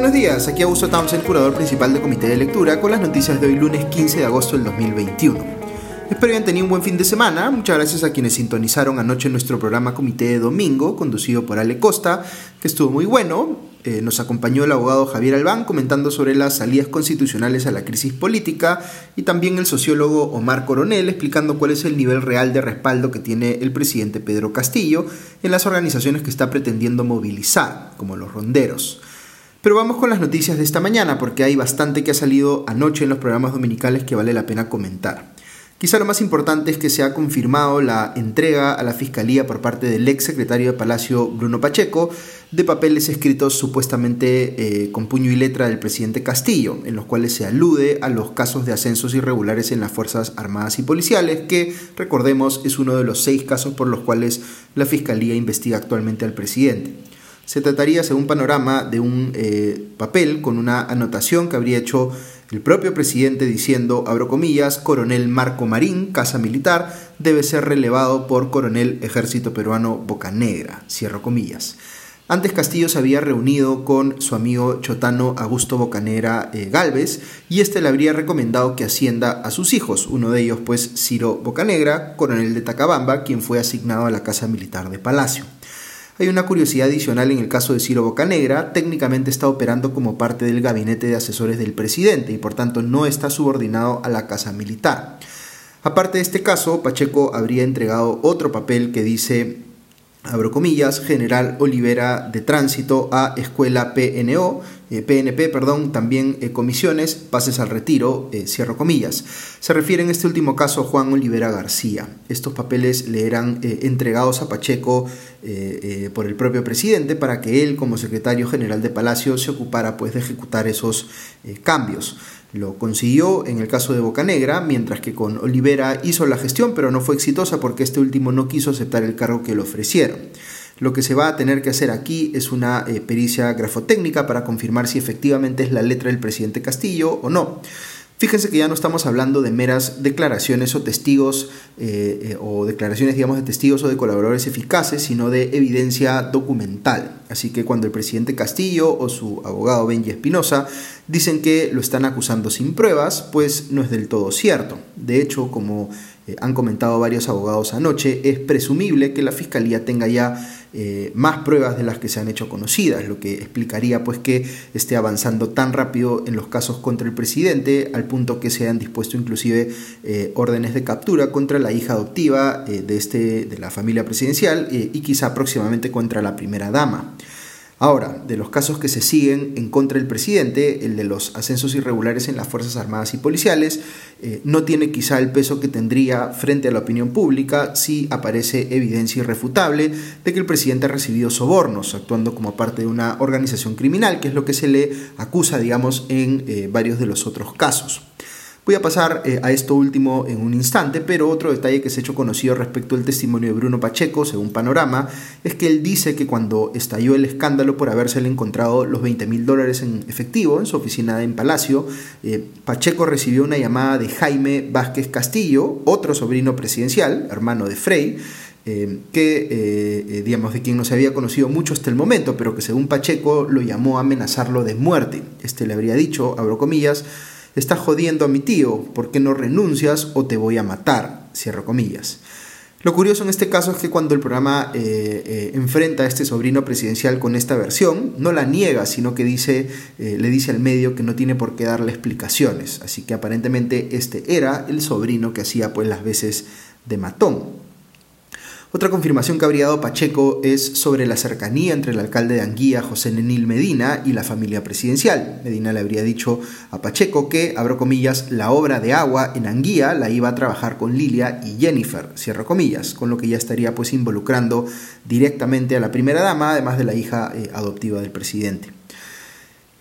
Buenos días, aquí Augusto Townsend, curador principal del Comité de Lectura, con las noticias de hoy lunes 15 de agosto del 2021. Espero hayan tenido un buen fin de semana. Muchas gracias a quienes sintonizaron anoche nuestro programa Comité de Domingo, conducido por Ale Costa, que estuvo muy bueno. Eh, nos acompañó el abogado Javier Albán comentando sobre las salidas constitucionales a la crisis política y también el sociólogo Omar Coronel explicando cuál es el nivel real de respaldo que tiene el presidente Pedro Castillo en las organizaciones que está pretendiendo movilizar, como los ronderos. Pero vamos con las noticias de esta mañana porque hay bastante que ha salido anoche en los programas dominicales que vale la pena comentar. Quizá lo más importante es que se ha confirmado la entrega a la Fiscalía por parte del ex secretario de Palacio, Bruno Pacheco, de papeles escritos supuestamente eh, con puño y letra del presidente Castillo, en los cuales se alude a los casos de ascensos irregulares en las Fuerzas Armadas y Policiales, que, recordemos, es uno de los seis casos por los cuales la Fiscalía investiga actualmente al presidente. Se trataría, según Panorama, de un eh, papel con una anotación que habría hecho el propio presidente diciendo, abro comillas, coronel Marco Marín, casa militar, debe ser relevado por coronel ejército peruano Bocanegra, cierro comillas. Antes Castillo se había reunido con su amigo chotano Augusto Bocanegra eh, Galvez y este le habría recomendado que ascienda a sus hijos, uno de ellos pues Ciro Bocanegra, coronel de Tacabamba, quien fue asignado a la Casa Militar de Palacio. Hay una curiosidad adicional en el caso de Ciro Bocanegra, técnicamente está operando como parte del gabinete de asesores del presidente y por tanto no está subordinado a la Casa Militar. Aparte de este caso, Pacheco habría entregado otro papel que dice abro comillas, General Olivera de Tránsito a Escuela PNO, PNP, eh, perdón, también eh, comisiones, pases al retiro, eh, cierro comillas. Se refiere en este último caso a Juan Olivera García. Estos papeles le eran entregados a Pacheco por el propio presidente para que él, como secretario general de Palacio, se ocupara pues de ejecutar esos cambios. Lo consiguió en el caso de Bocanegra, mientras que con Olivera hizo la gestión, pero no fue exitosa porque este último no quiso aceptar el cargo que le ofrecieron. Lo que se va a tener que hacer aquí es una eh, pericia grafotécnica para confirmar si efectivamente es la letra del presidente Castillo o no. Fíjense que ya no estamos hablando de meras declaraciones o testigos eh, eh, o declaraciones, digamos, de testigos o de colaboradores eficaces, sino de evidencia documental. Así que cuando el presidente Castillo o su abogado Benji Espinosa dicen que lo están acusando sin pruebas, pues no es del todo cierto. De hecho, como han comentado varios abogados anoche, es presumible que la fiscalía tenga ya eh, más pruebas de las que se han hecho conocidas, lo que explicaría pues que esté avanzando tan rápido en los casos contra el presidente, al punto que se han dispuesto inclusive eh, órdenes de captura contra la hija adoptiva de, este, de la familia presidencial y quizá próximamente contra la primera dama. Ahora, de los casos que se siguen en contra del presidente, el de los ascensos irregulares en las Fuerzas Armadas y Policiales, eh, no tiene quizá el peso que tendría frente a la opinión pública si aparece evidencia irrefutable de que el presidente ha recibido sobornos, actuando como parte de una organización criminal, que es lo que se le acusa, digamos, en eh, varios de los otros casos. Voy a pasar eh, a esto último en un instante, pero otro detalle que se ha hecho conocido respecto al testimonio de Bruno Pacheco, según Panorama, es que él dice que cuando estalló el escándalo por habérsele encontrado los 20 mil dólares en efectivo en su oficina en Palacio, eh, Pacheco recibió una llamada de Jaime Vázquez Castillo, otro sobrino presidencial, hermano de Frey, eh, que, digamos, de quien no se había conocido mucho hasta el momento, pero que según Pacheco lo llamó a amenazarlo de muerte. Este le habría dicho, abro comillas, estás jodiendo a mi tío, ¿por qué no renuncias o te voy a matar? Cierro comillas. Lo curioso en este caso es que cuando el programa eh, eh, enfrenta a este sobrino presidencial con esta versión, no la niega, sino que dice, eh, le dice al medio que no tiene por qué darle explicaciones. Así que aparentemente este era el sobrino que hacía pues las veces de matón. Otra confirmación que habría dado Pacheco es sobre la cercanía entre el alcalde de Anguía, José Nenil Medina, y la familia presidencial. Medina le habría dicho a Pacheco que, abro comillas, la obra de agua en Anguía la iba a trabajar con Lilia y Jennifer, cierro comillas, con lo que ya estaría pues involucrando directamente a la primera dama, además de la hija eh, adoptiva del presidente.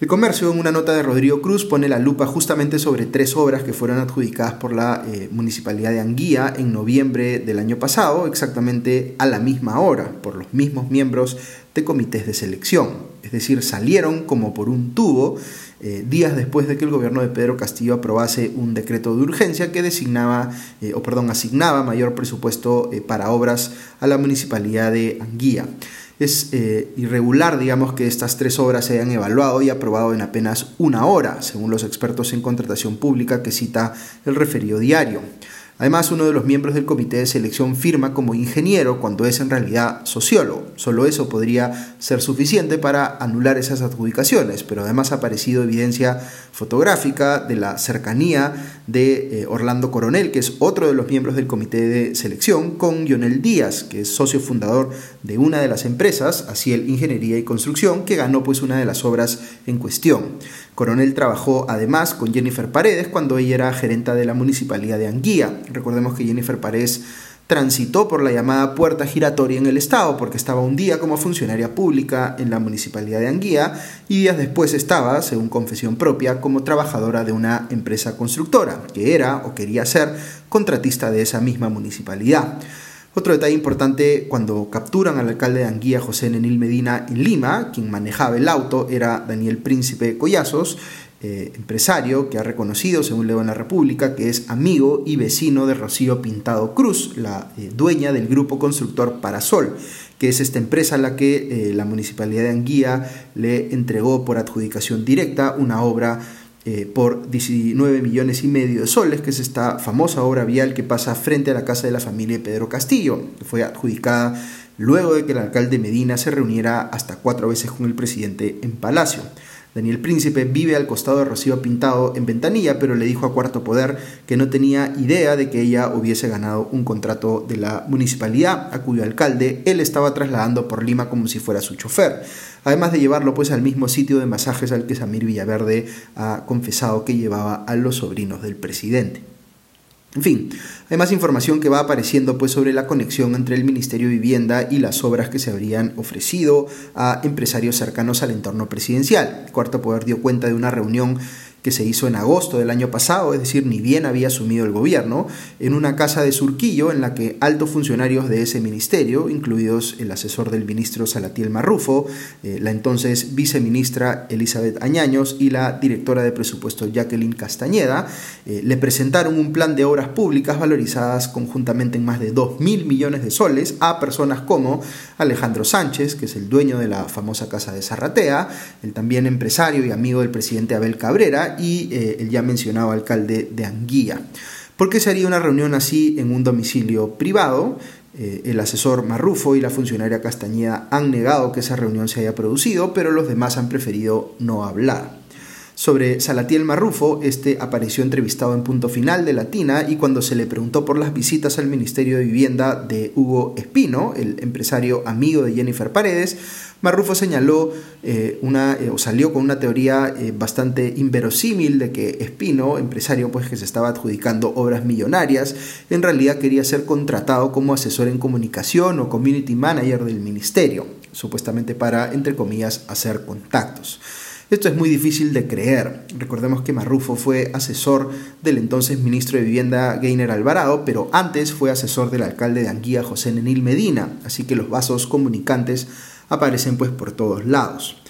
El comercio, en una nota de Rodrigo Cruz, pone la lupa justamente sobre tres obras que fueron adjudicadas por la eh, Municipalidad de Anguía en noviembre del año pasado, exactamente a la misma hora, por los mismos miembros de comités de selección. Es decir, salieron como por un tubo eh, días después de que el gobierno de Pedro Castillo aprobase un decreto de urgencia que designaba, eh, o perdón, asignaba mayor presupuesto para obras a la Municipalidad de Anguía. Es eh, irregular, digamos, que estas tres obras se hayan evaluado y aprobado en apenas una hora, según los expertos en contratación pública que cita el referido diario. Además, uno de los miembros del comité de selección firma como ingeniero cuando es en realidad sociólogo. Solo eso podría ser suficiente para anular esas adjudicaciones, pero además ha aparecido evidencia fotográfica de la cercanía de eh, Orlando Coronel, que es otro de los miembros del comité de selección, con Lionel Díaz, que es socio fundador de una de las empresas, Aciel Ingeniería y Construcción, que ganó pues una de las obras en cuestión. Coronel trabajó además con Jennifer Paredes cuando ella era gerenta de la municipalidad de Anguía. Recordemos que Jennifer Paredes transitó por la llamada puerta giratoria en el Estado porque estaba un día como funcionaria pública en la municipalidad de Anguía y días después estaba, según confesión propia, como trabajadora de una empresa constructora, que era o quería ser contratista de esa misma municipalidad. Otro detalle importante, cuando capturan al alcalde de Anguía, José Nenil Medina, en Lima, quien manejaba el auto era Daniel Príncipe Collazos, eh, empresario que ha reconocido, según leo en la República, que es amigo y vecino de Rocío Pintado Cruz, la eh, dueña del grupo constructor Parasol, que es esta empresa a la que eh, la municipalidad de Anguía le entregó por adjudicación directa una obra eh, por 19 millones y medio de soles, que es esta famosa obra vial que pasa frente a la casa de la familia Pedro Castillo, que fue adjudicada luego de que el alcalde Medina se reuniera hasta cuatro veces con el presidente en Palacio. Daniel Príncipe vive al costado de Rocío Pintado en Ventanilla, pero le dijo a Cuarto Poder que no tenía idea de que ella hubiese ganado un contrato de la municipalidad, a cuyo alcalde él estaba trasladando por Lima como si fuera su chofer además de llevarlo pues al mismo sitio de masajes al que Samir Villaverde ha confesado que llevaba a los sobrinos del presidente. En fin, hay más información que va apareciendo pues sobre la conexión entre el Ministerio de Vivienda y las obras que se habrían ofrecido a empresarios cercanos al entorno presidencial. El Cuarto Poder dio cuenta de una reunión que se hizo en agosto del año pasado, es decir, ni bien había asumido el gobierno, en una casa de Surquillo en la que altos funcionarios de ese ministerio, incluidos el asesor del ministro Salatiel Marrufo, eh, la entonces viceministra Elizabeth Añaños y la directora de presupuesto Jacqueline Castañeda, eh, le presentaron un plan de obras públicas valorizadas conjuntamente en más de 2 mil millones de soles a personas como Alejandro Sánchez, que es el dueño de la famosa casa de Zarratea, el también empresario y amigo del presidente Abel Cabrera, y eh, el ya mencionado alcalde de Anguía. ¿Por qué se haría una reunión así en un domicilio privado? Eh, el asesor Marrufo y la funcionaria Castañeda han negado que esa reunión se haya producido, pero los demás han preferido no hablar. Sobre Salatiel Marrufo, este apareció entrevistado en Punto Final de Latina y cuando se le preguntó por las visitas al Ministerio de Vivienda de Hugo Espino, el empresario amigo de Jennifer Paredes, Marrufo señaló eh, una, eh, o salió con una teoría eh, bastante inverosímil de que Espino, empresario pues, que se estaba adjudicando obras millonarias, en realidad quería ser contratado como asesor en comunicación o community manager del ministerio, supuestamente para, entre comillas, hacer contactos. Esto es muy difícil de creer. Recordemos que Marrufo fue asesor del entonces ministro de Vivienda Gainer Alvarado, pero antes fue asesor del alcalde de Anguía José Nenil Medina, así que los vasos comunicantes aparecen pues por todos lados.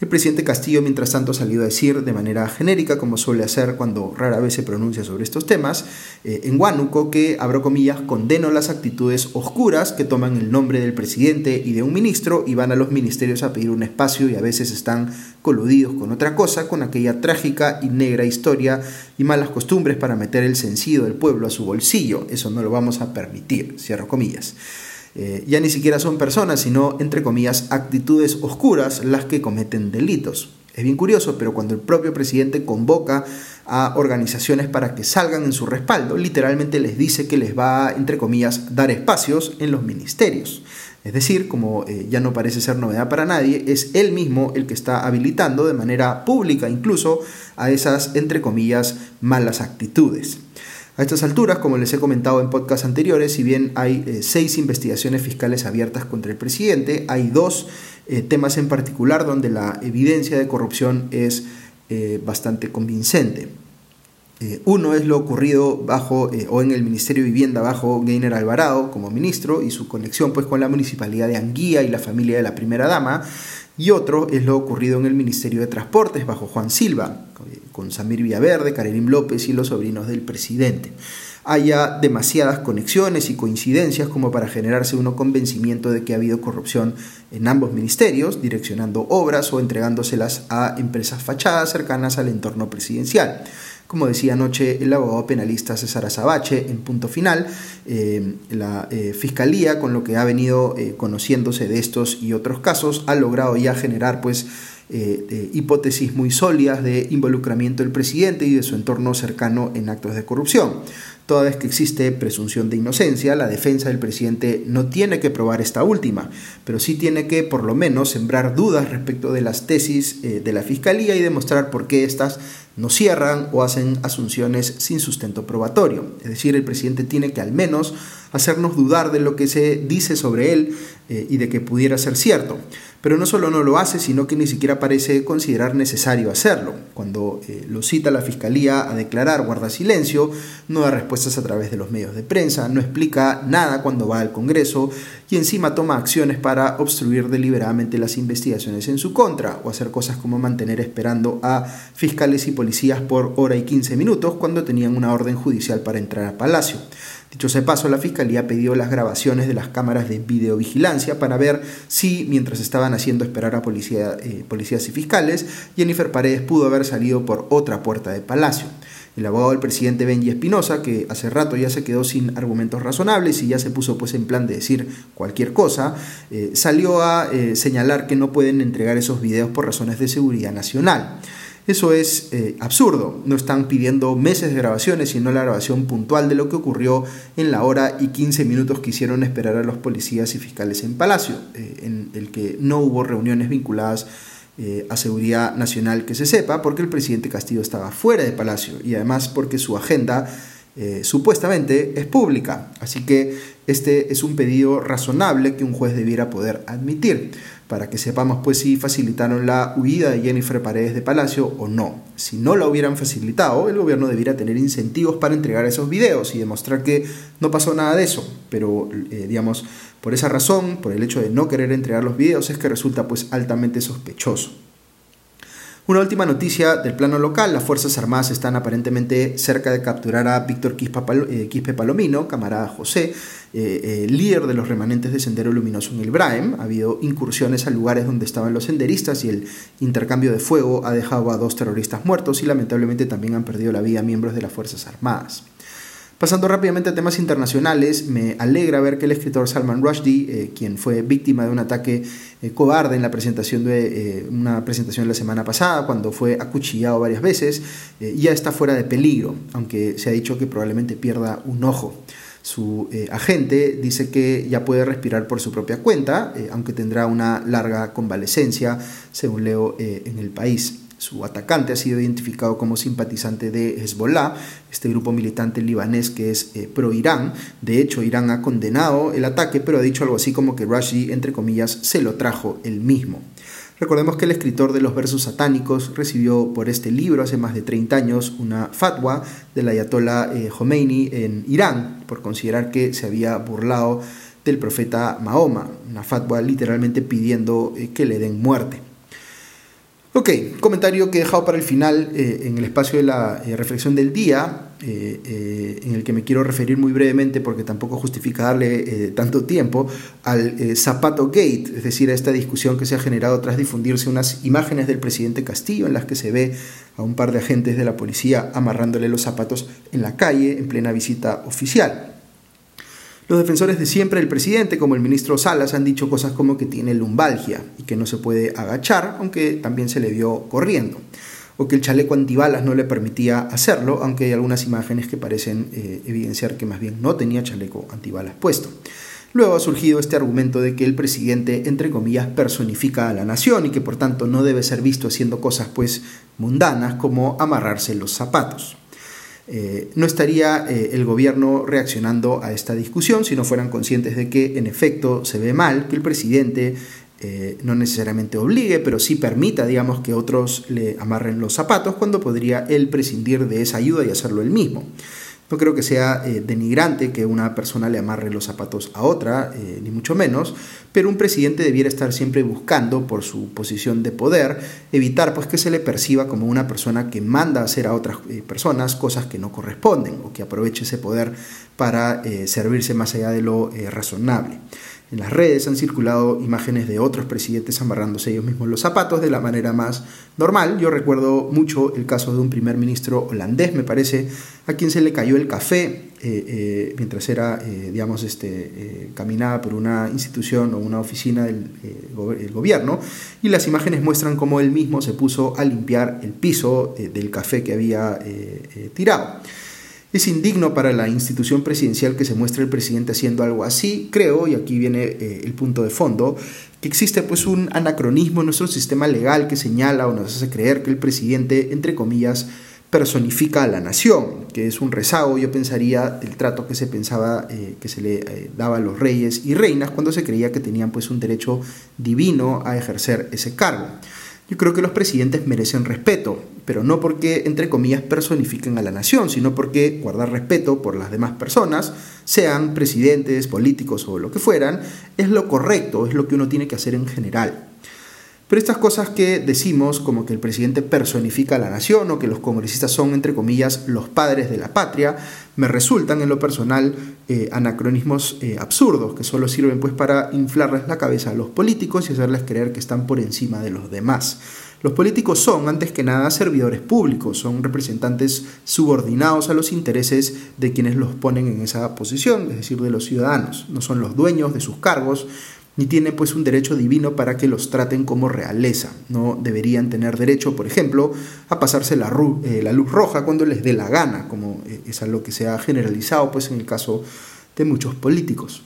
El presidente Castillo, mientras tanto, salió a decir de manera genérica, como suele hacer cuando rara vez se pronuncia sobre estos temas, eh, en Huánuco que, abro comillas, condeno las actitudes oscuras que toman el nombre del presidente y de un ministro y van a los ministerios a pedir un espacio y a veces están coludidos con otra cosa, con aquella trágica y negra historia y malas costumbres para meter el sencillo del pueblo a su bolsillo. Eso no lo vamos a permitir, cierro comillas. Eh, ya ni siquiera son personas, sino, entre comillas, actitudes oscuras las que cometen delitos. Es bien curioso, pero cuando el propio presidente convoca a organizaciones para que salgan en su respaldo, literalmente les dice que les va entre comillas, dar espacios en los ministerios. Es decir, como eh, ya no parece ser novedad para nadie, es él mismo el que está habilitando de manera pública incluso a esas, entre comillas, malas actitudes. A estas alturas, como les he comentado en podcasts anteriores, si bien hay eh, seis investigaciones fiscales abiertas contra el presidente, hay dos eh, temas en particular donde la evidencia de corrupción es eh, bastante convincente. uno es lo ocurrido bajo o en el Ministerio de Vivienda bajo Gainer Alvarado como ministro y su conexión pues con la municipalidad de Anguía y la familia de la primera dama y otro es lo ocurrido en el Ministerio de Transportes bajo Juan Silva, con Samir Villaverde, Karelim López y los sobrinos del presidente haya demasiadas conexiones y coincidencias como para generarse uno convencimiento de que ha habido corrupción en ambos ministerios, direccionando obras o entregándoselas a empresas fachadas cercanas al entorno presidencial. Como decía anoche el abogado penalista César Azabache, en punto final, eh, la eh, Fiscalía, con lo que ha venido eh, conociéndose de estos y otros casos, ha logrado ya generar pues hipótesis muy sólidas de involucramiento del presidente y de su entorno cercano en actos de corrupción. Toda vez que existe presunción de inocencia, la defensa del presidente no tiene que probar esta última, pero sí tiene que por lo menos sembrar dudas respecto de las tesis eh, de la Fiscalía y demostrar por qué éstas no cierran o hacen asunciones sin sustento probatorio. Es decir, el presidente tiene que al menos hacernos dudar de lo que se dice sobre él eh, y de que pudiera ser cierto. Pero no solo no lo hace, sino que ni siquiera parece considerar necesario hacerlo. Cuando eh, lo cita la Fiscalía a declarar guarda silencio, no da respuestas a través de los medios de prensa, no explica nada cuando va al Congreso y encima toma acciones para obstruir deliberadamente las investigaciones en su contra o hacer cosas como mantener esperando a fiscales y policías por hora y 15 minutos cuando tenían una orden judicial para entrar a Palacio. Dicho sea paso, la Fiscalía pidió las grabaciones de las cámaras de videovigilancia para ver si, mientras estaban haciendo esperar a eh, policías y fiscales, Jennifer Paredes pudo haber salido por otra puerta de Palacio. El abogado del presidente Benji Espinosa, que hace rato ya se quedó sin argumentos razonables y ya se puso pues en plan de decir cualquier cosa, eh, salió a eh, señalar que no pueden entregar esos videos por razones de seguridad nacional. Eso es eh, absurdo. No están pidiendo meses de grabaciones, sino la grabación puntual de lo que ocurrió en la hora y 15 minutos que hicieron esperar a los policías y fiscales en Palacio, eh, en el que no hubo reuniones vinculadas eh, a seguridad nacional que se sepa, porque el presidente Castillo estaba fuera de Palacio y además porque su agenda supuestamente es pública. Así que este es un pedido razonable que un juez debiera poder admitir para que sepamos pues si facilitaron la huida de Jennifer Paredes de Palacio o no. Si no la hubieran facilitado, el gobierno debiera tener incentivos para entregar esos videos y demostrar que no pasó nada de eso. Pero, eh, digamos, por esa razón, por el hecho de no querer entregar los videos, es que resulta pues altamente sospechoso. Una última noticia del plano local, las Fuerzas Armadas están aparentemente cerca de capturar a Víctor eh, Quispe Palomino, camarada José, eh, eh, líder de los remanentes de Sendero Luminoso en el Braem. Ha habido incursiones a lugares donde estaban los senderistas y el intercambio de fuego ha dejado a dos terroristas muertos y lamentablemente también han perdido la vida miembros de las Fuerzas Armadas. Pasando rápidamente a temas internacionales, me alegra ver que el escritor Salman Rushdie, eh, quien fue víctima de un ataque eh, cobarde en la presentación de eh, una presentación la semana pasada, cuando fue acuchillado varias veces, ya está fuera de peligro, aunque se ha dicho que probablemente pierda un ojo. Su agente dice que ya puede respirar por su propia cuenta, aunque tendrá una larga convalecencia, según leo en el país. Su atacante ha sido identificado como simpatizante de Hezbollah, este grupo militante libanés que es eh, pro-Irán. De hecho, Irán ha condenado el ataque, pero ha dicho algo así como que Rashi, entre comillas, se lo trajo él mismo. Recordemos que el escritor de los versos satánicos recibió por este libro hace más de 30 años una fatwa del ayatollah eh, Khomeini en Irán por considerar que se había burlado del profeta Mahoma, una fatwa literalmente pidiendo eh, que le den muerte. Ok, comentario que he dejado para el final eh, en el espacio de la eh, reflexión del día, eh, en el que me quiero referir muy brevemente porque tampoco justifica darle tanto tiempo al Zapato Gate, es decir, a esta discusión que se ha generado tras difundirse unas imágenes del presidente Castillo en las que se ve a un par de agentes de la policía amarrándole los zapatos en la calle en plena visita oficial. Los defensores de siempre del presidente, como el ministro Salas, han dicho cosas como que tiene lumbalgia y que no se puede agachar, aunque también se le vio corriendo. O que el chaleco antibalas no le permitía hacerlo, aunque hay algunas imágenes que parecen eh, evidenciar que más bien no tenía chaleco antibalas puesto. Luego ha surgido este argumento de que el presidente, entre comillas, personifica a la nación y que por tanto no debe ser visto haciendo cosas pues mundanas como amarrarse los zapatos. Eh, no estaría eh, el gobierno reaccionando a esta discusión si no fueran conscientes de que en efecto se ve mal que el presidente eh, no necesariamente obligue, pero sí permita, digamos, que otros le amarren los zapatos cuando podría él prescindir de esa ayuda y hacerlo él mismo. No creo que sea eh, denigrante que una persona le amarre los zapatos a otra, eh, ni mucho menos, pero un presidente debiera estar siempre buscando, por su posición de poder, evitar pues, que se le perciba como una persona que manda hacer a otras eh, personas cosas que no corresponden o que aproveche ese poder para servirse más allá de lo razonable. En las redes han circulado imágenes de otros presidentes amarrándose ellos mismos los zapatos de la manera más normal. Yo recuerdo mucho el caso de un primer ministro holandés, me parece, a quien se le cayó el café eh, eh, mientras era, eh, digamos, este, caminaba por una institución o una oficina del gobierno. Y las imágenes muestran cómo él mismo se puso a limpiar el piso del café que había tirado. Es indigno para la institución presidencial que se muestre el presidente haciendo algo así. Creo, y aquí viene eh, el punto de fondo, que existe pues un anacronismo en nuestro sistema legal que señala o nos hace creer que el presidente, entre comillas, personifica a la nación, que es un rezago, yo pensaría, del trato que se pensaba eh, que se le eh, daba a los reyes y reinas cuando se creía que tenían pues un derecho divino a ejercer ese cargo. Yo creo que los presidentes merecen respeto, pero no porque, entre comillas, personifiquen a la nación, sino porque guardar respeto por las demás personas, sean presidentes, políticos o lo que fueran, es lo correcto, es lo que uno tiene que hacer en general. Pero estas cosas que decimos, como que el presidente personifica a la nación o que los congresistas son, entre comillas, los padres de la patria, me resultan en lo personal eh, anacronismos eh, absurdos que solo sirven pues para inflarles la cabeza a los políticos y hacerles creer que están por encima de los demás. Los políticos son, antes que nada, servidores públicos, son representantes subordinados a los intereses de quienes los ponen en esa posición, es decir, de los ciudadanos. No son los dueños de sus cargos, ni tienen pues un derecho divino para que los traten como realeza. No deberían tener derecho, por ejemplo, a pasarse la, eh, la luz roja cuando les dé la gana, como eh, es algo que se ha generalizado pues en el caso de muchos políticos.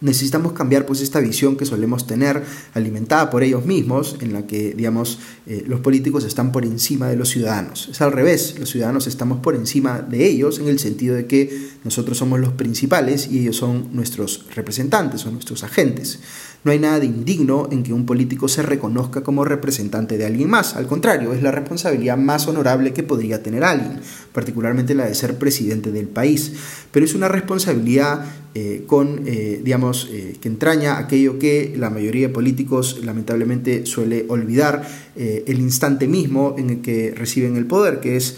Necesitamos cambiar pues esta visión que solemos tener alimentada por ellos mismos, en la que digamos eh, los políticos están por encima de los ciudadanos. Es al revés, los ciudadanos estamos por encima de ellos en el sentido de que nosotros somos los principales y ellos son nuestros representantes o nuestros agentes. No hay nada de indigno en que un político se reconozca como representante de alguien más. Al contrario, es la responsabilidad más honorable que podría tener alguien, particularmente la de ser presidente del país. Pero es una responsabilidad eh, con, eh, digamos, eh, que entraña aquello que la mayoría de políticos lamentablemente suele olvidar el instante mismo en el que reciben el poder, que es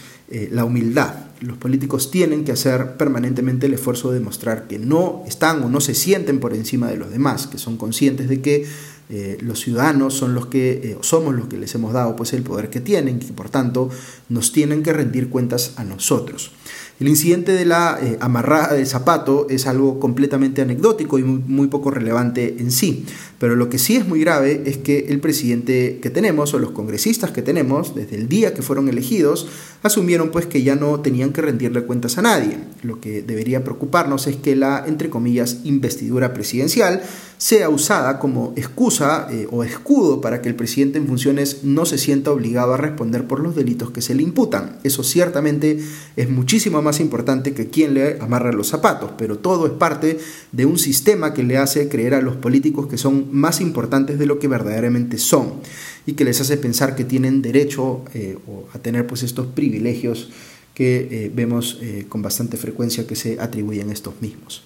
la humildad. Los políticos tienen que hacer permanentemente el esfuerzo de demostrar que no están o no se sienten por encima de los demás, que son conscientes de que eh, los ciudadanos son los que eh, somos los que les hemos dado pues el poder que tienen y por tanto nos tienen que rendir cuentas a nosotros. El incidente de la eh, amarrada del zapato es algo completamente anecdótico y muy, poco relevante en sí, pero lo que sí es muy grave es que el presidente que tenemos o los congresistas que tenemos, desde el día que fueron elegidos, asumieron pues que ya no tenían que rendirle cuentas a nadie. Lo que debería preocuparnos es que la, entre comillas, investidura presidencial sea usada como eh, o escudo para que el presidente en funciones no se sienta obligado a responder por los delitos que se le imputan. Eso ciertamente es muchísimo más importante que quien le amarra los zapatos, pero todo es parte de un sistema que le hace creer a los políticos que son más importantes de lo que verdaderamente son y que les hace pensar que tienen derecho eh, a tener pues estos privilegios que eh, vemos con bastante frecuencia que se atribuyen a estos mismos.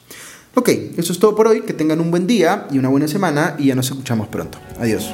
Ok, eso es todo por hoy. Que tengan un buen día y una buena semana y ya nos escuchamos pronto. Adiós.